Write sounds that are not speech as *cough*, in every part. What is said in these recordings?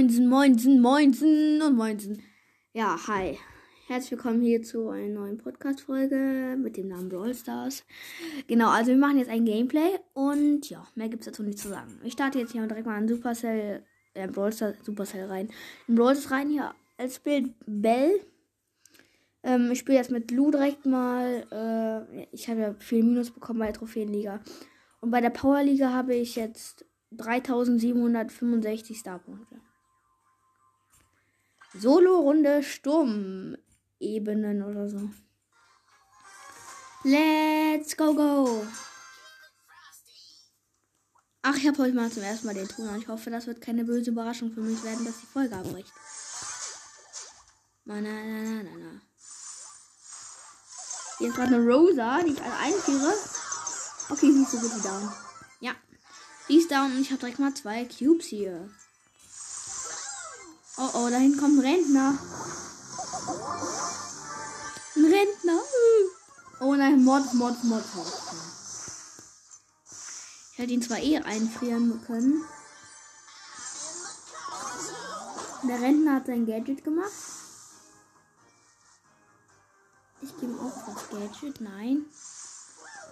Moinsen, moinsen, moinsen, und moinsen. Ja, hi. Herzlich willkommen hier zu einer neuen Podcast-Folge mit dem Namen Brawl Stars. Genau, also wir machen jetzt ein Gameplay und ja, mehr gibt es dazu nicht zu sagen. Ich starte jetzt hier direkt mal in Supercell, äh, Brawl Stars, Supercell rein. In Brawl Stars rein hier als Bild Bell. Ähm, ich spiele jetzt mit Lou direkt mal. Äh, ich habe ja viel Minus bekommen bei der Trophäenliga. Und bei der Powerliga habe ich jetzt 3765 Starpunkte. Solo-Runde Sturmebenen oder so. Let's go, go. Ach, ich habe heute mal zum ersten Mal den Ton an. Ich hoffe, das wird keine böse Überraschung für mich werden, dass die Folge abbricht. Na, na, na, na, na. Hier ist gerade eine Rosa, die ich alle einführe. Okay, sie ist so gut wie down. Ja. Die ist down und ich habe direkt mal zwei Cubes hier. Oh oh, da hinten kommt ein Rentner. Ein Rentner. Oh nein, Mod, Mod, Mod, Mod. Ich hätte ihn zwar eh einfrieren können. Der Rentner hat sein Gadget gemacht. Ich gebe auch das Gadget. Nein.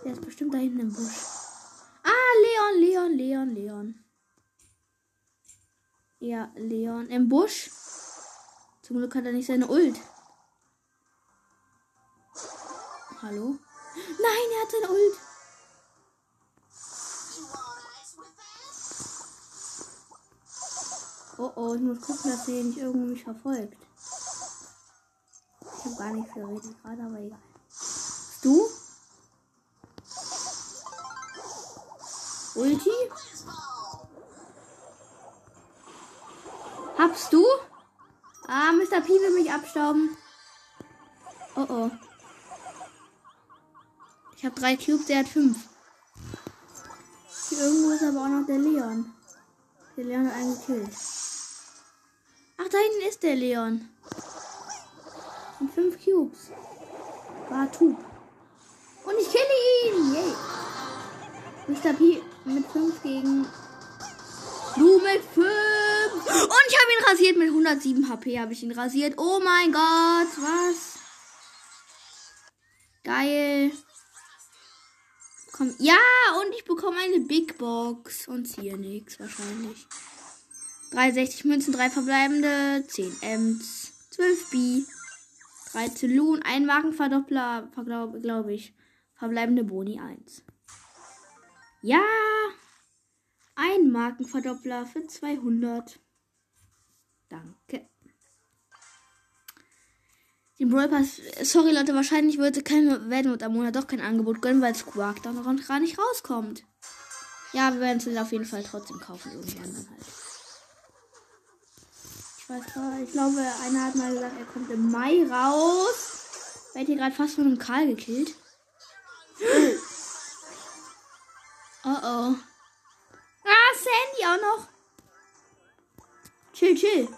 Der ist bestimmt da hinten im Busch. Ah, Leon, Leon, Leon, Leon. Ja, Leon im Busch. Zum Glück hat er nicht seine Ult. Hallo? Nein, er hat seine Ult. Oh oh, ich muss gucken, dass er nicht irgendwie mich verfolgt. Ich habe gar nichts geredet gerade, aber egal. Du? Ulti? Habst du? Ah, Mr. P will mich abstauben. Oh oh. Ich habe drei Cubes, der hat fünf. Hier irgendwo ist aber auch noch der Leon. Der Leon hat einen gekillt. Ach, da hinten ist der Leon. Und fünf Cubes. War Tub. Und ich kille ihn. Yay. Mr. P mit 5 gegen Lu mit 5. Und ich habe ihn rasiert mit 107 HP. Habe ich ihn rasiert. Oh mein Gott, was? Geil. Komm. Ja, und ich bekomme eine Big Box. Und ziehe nichts wahrscheinlich. 63 Münzen, 3 verbleibende, 10 Ms, 12 B, 13 Loon, ein Markenverdoppler, glaube glaub ich. Verbleibende Boni 1. Ja! Ein Markenverdoppler für 200. Danke. Den Brawl Pass, sorry Leute, wahrscheinlich würde kein, werden wir am Monat doch kein Angebot gönnen, weil Squawk da noch gar nicht rauskommt. Ja, wir werden es auf jeden Fall trotzdem kaufen, irgendwann dann halt. Ich weiß gar ich glaube, einer hat mal gesagt, er kommt im Mai raus. Werdet ihr gerade fast von einem Karl gekillt? *gasps* Oh oh. Ah, Sandy auch noch. Chill, chill.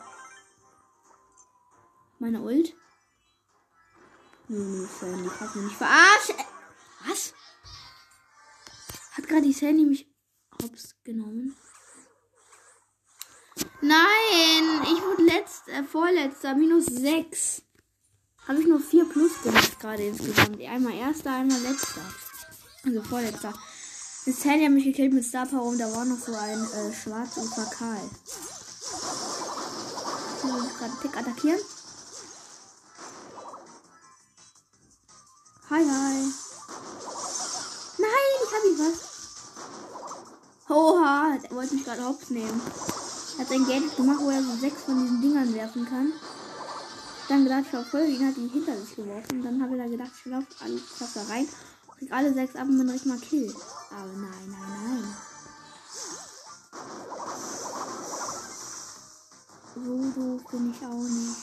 Meine Ult. Nö, nö, Sandy hat mich verarscht. Was? Hat gerade die Sandy mich hops genommen? Nein, ich wurde letzt, äh, vorletzter, minus 6. Habe ich nur 4 plus gemacht gerade insgesamt. Einmal erster, einmal letzter. Also vorletzter. Das Sandy hat mich gekillt mit Star Power und da war noch so ein äh, Schwarz und Karl. Ich muss gerade Tick attackieren. Hi, hi. Nein, ich habe ihn was. Oha, er wollte mich gerade hops nehmen. Er hat sein Gadget gemacht, wo er so sechs von diesen Dingern werfen kann. Dann gedacht, ich verfolge ihn, hat ihn hinter sich geworfen. Dann habe ich da gedacht, ich laufe alles da rein, krieg alle sechs ab und bin direkt mal Kill. Aber nein, nein, nein. So doof bin ich auch nicht.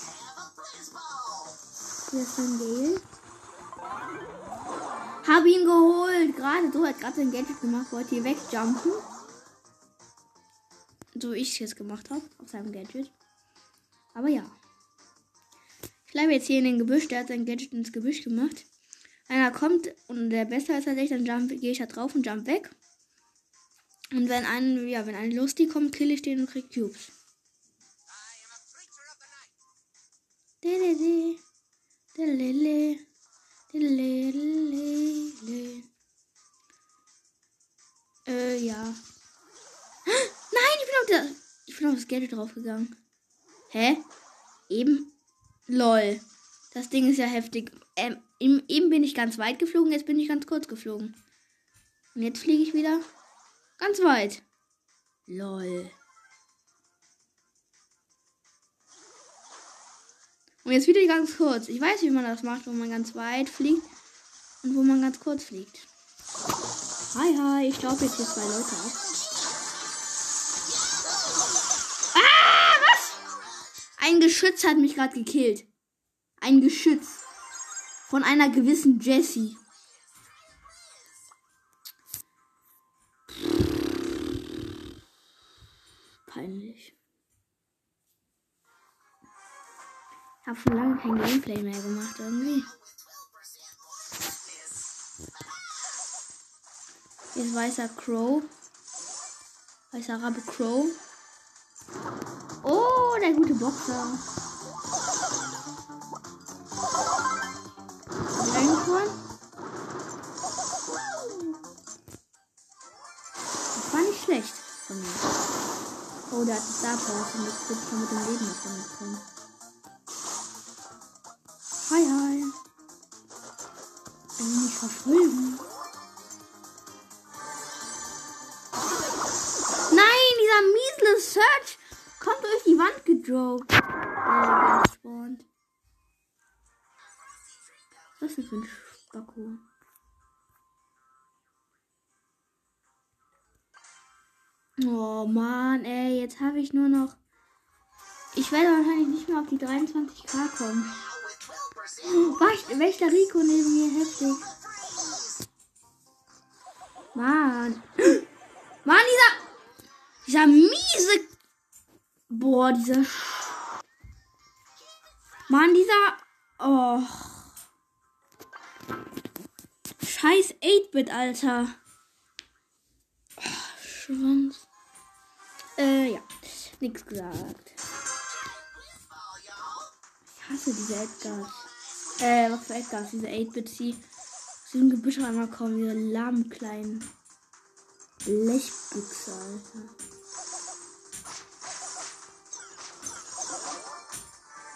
Hier ist ein Gale. Hab ihn geholt. Gerade so hat gerade sein Gadget gemacht. Wollte hier wegjumpen. So wie ich es jetzt gemacht habe. Auf seinem Gadget. Aber ja. Ich bleibe jetzt hier in den Gebüsch. Der hat sein Gadget ins Gebüsch gemacht. Einer kommt und der besser ist als ich, dann gehe ich da drauf und jump weg. Und wenn ein, ja, wenn ein Lustig kommt, kill ich den und krieg Cubes. Äh, ja. *gasps* Nein, ich bin auf das, ich bin auf das Geld draufgegangen. Hä? Eben? Lol. Das Ding ist ja heftig. Ähm, eben bin ich ganz weit geflogen, jetzt bin ich ganz kurz geflogen. Und jetzt fliege ich wieder ganz weit. Lol. Und jetzt wieder ganz kurz. Ich weiß, wie man das macht, wo man ganz weit fliegt und wo man ganz kurz fliegt. Hi, hi, ich glaube jetzt hier zwei Leute ab. Ah, was? Ein Geschütz hat mich gerade gekillt. Ein Geschütz. Von einer gewissen Jessie. Peinlich. Habe schon lange kein Gameplay mehr gemacht irgendwie. Jetzt weißer Crow. Weißer Rabe Crow. Oh, der gute Boxer. Reingefahren. Das war nicht schlecht von mir. Oh, der hat die Star Power mit dem Leben davon gekommen. Hi, hi. Will mich verfolgen. Nein, dieser miesle Search kommt durch die Wand gedroppt. Äh, gespawnt. Was ist das für ein Spacko? Oh Mann, ey, jetzt habe ich nur noch. Ich werde wahrscheinlich nicht mehr auf die 23k kommen. Was? Welcher Rico neben mir heftig? Mann. Mann, dieser. Dieser miese. Boah, dieser. Mann, dieser. Oh. Scheiß 8-Bit, Alter. Oh, Schwanz. Äh, ja. Nix gesagt. Ich hasse diese Edgars. Äh, was für Edgars? Diese 8-Bit, die aus diesem Gebüsch einmal kommen. Diese lahmen kleinen Blechbüchse, Alter.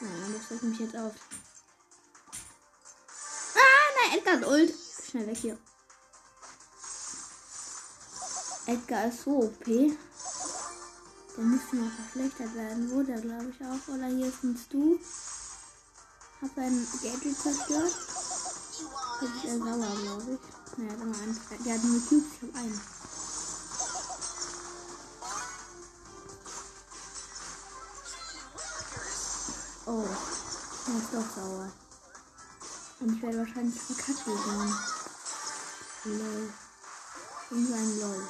Ja, das regt mich jetzt auf. Ah, nein, Edgar hat Ult. Schnell weg hier. Edgar ist so OP. Der müsste mal verschlechtert werden. Wurde er, glaube ich, auch. Oder hier ist ein Stu. Hab sein Gadget zerstört. Das ist er sauer, glaube ich. Naja, dann mal einen. Der hat nur Cubes, ich hab einen. Oh, er ist doch sauer. Und ich werde wahrscheinlich verkackt sein. Lol. In seinem LOL.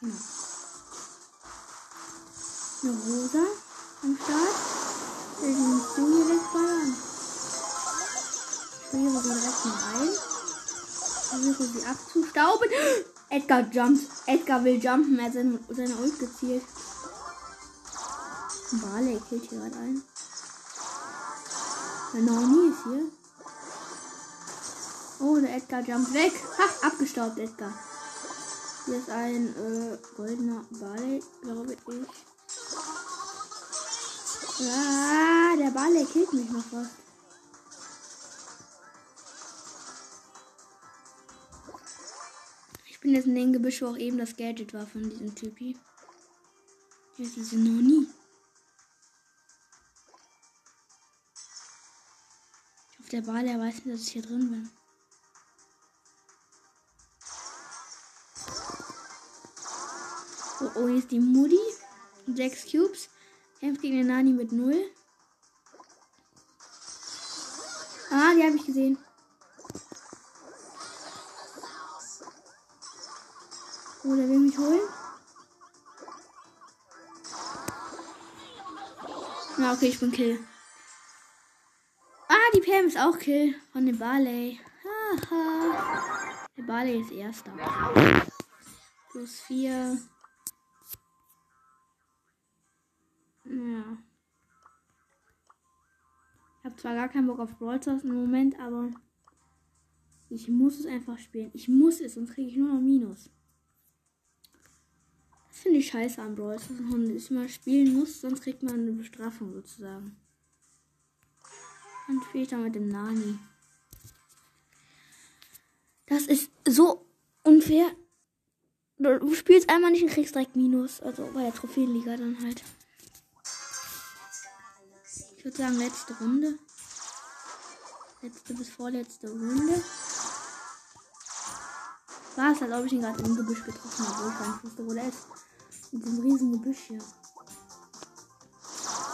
Genau. Eine Rosa am Start. Die nicht du hier? Ich friere sie direkt mal ein. Versuche sie abzustauben. Edgar jumpt. Edgar will jumpen. Er hat seine, seine Ult gezielt. Barley killt hier gerade ein. Der Noni ist hier. Oh, der Edgar jumpt weg. Ha, abgestaubt, Edgar. Hier ist ein äh, goldener Ball, glaube ich. Ah, der Ball, der killt mich noch was. Ich bin jetzt in den Gebüsch, wo auch eben das Gadget war von diesem Typi. Hier ist diese Noni. Ich hoffe, der Ball, der weiß nicht, dass ich hier drin bin. Oh, oh, hier ist die Moody. Sechs Cubes. Kämpft gegen den Nani mit null. Ah, die habe ich gesehen. Oh, der will mich holen. Na, okay, ich bin Kill. Ah, die Pam ist auch Kill von dem Barley. Haha. Der Barley ist erster. Plus 4. zwar gar keinen Bock auf Brawl Stars im Moment, aber ich muss es einfach spielen. Ich muss es, sonst kriege ich nur noch Minus. Das finde ich scheiße an Brawl Stars, dass man es immer spielen muss, sonst kriegt man eine Bestrafung sozusagen. Dann spiele ich mit dem Nani. Das ist so unfair. Du spielst einmal nicht und kriegst direkt Minus. Also bei der Trophäenliga dann halt. Ich würde sagen, letzte Runde. Letzte bis vorletzte Runde. War es halt, ob ich ihn gerade im Gebüsch getroffen habe, ich gar nicht wusste, wo der ist. Mit diesem riesen Gebüsch hier.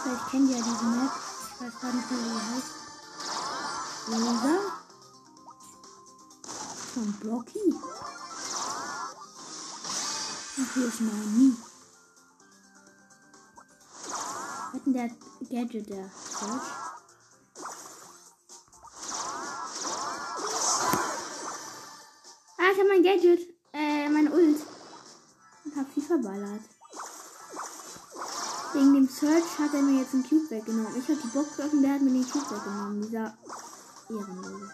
Vielleicht kennt ihr ja diese Map. Ich weiß gar nicht mehr, wie die heißt. Rosa? Von Blocky? Und hier ist Nani. Hatten der Gadget der Search? Ich habe mein Gadget. Äh, mein Ult. Und hab sie verballert. Wegen dem Search hat er mir jetzt einen Cube weggenommen. Ich habe die Box geöffnet, der hat mir den Cube weggenommen. Dieser Ehrenlose.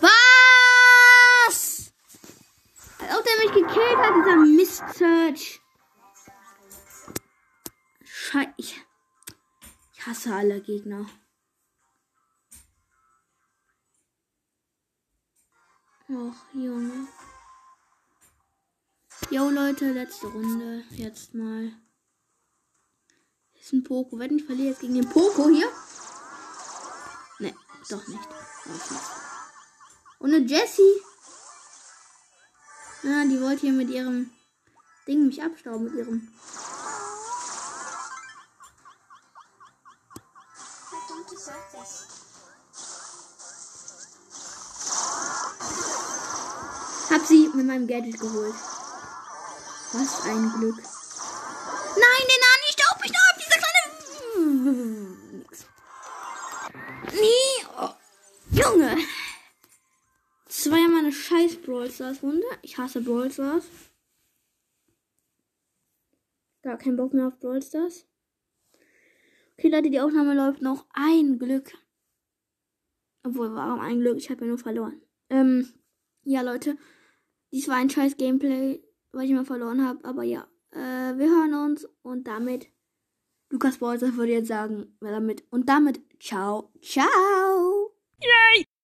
Was? Als ob der mich gekillt hat, dieser Mist Search. Scheiße. Ich hasse alle Gegner. Och, Junge. Jo, Leute, letzte Runde. Jetzt mal. Ist ein Poco. Wenn ich verliere jetzt gegen den Poco hier. Ne, doch nicht. Und eine Jessie. Ja, die wollte hier mit ihrem Ding mich abstauben. Mit ihrem. Hab sie mit meinem Gadget geholt. Was ein Glück. Nein, der Nani staubt mich noch ab, dieser kleine. Nee. Oh. Junge. Das war ja mal eine scheiß Brawl Stars Runde. Ich hasse Brawl Stars. Gar keinen Bock mehr auf Brawl Stars. Okay, Leute, die Aufnahme läuft noch. Ein Glück. Obwohl, warum ein Glück? Ich habe ja nur verloren. Ähm, ja, Leute. Dies war ein scheiß Gameplay, weil ich immer verloren habe. Aber ja, äh, wir hören uns und damit, Lukas Bolzer würde jetzt sagen, damit und damit, ciao, ciao. Yay!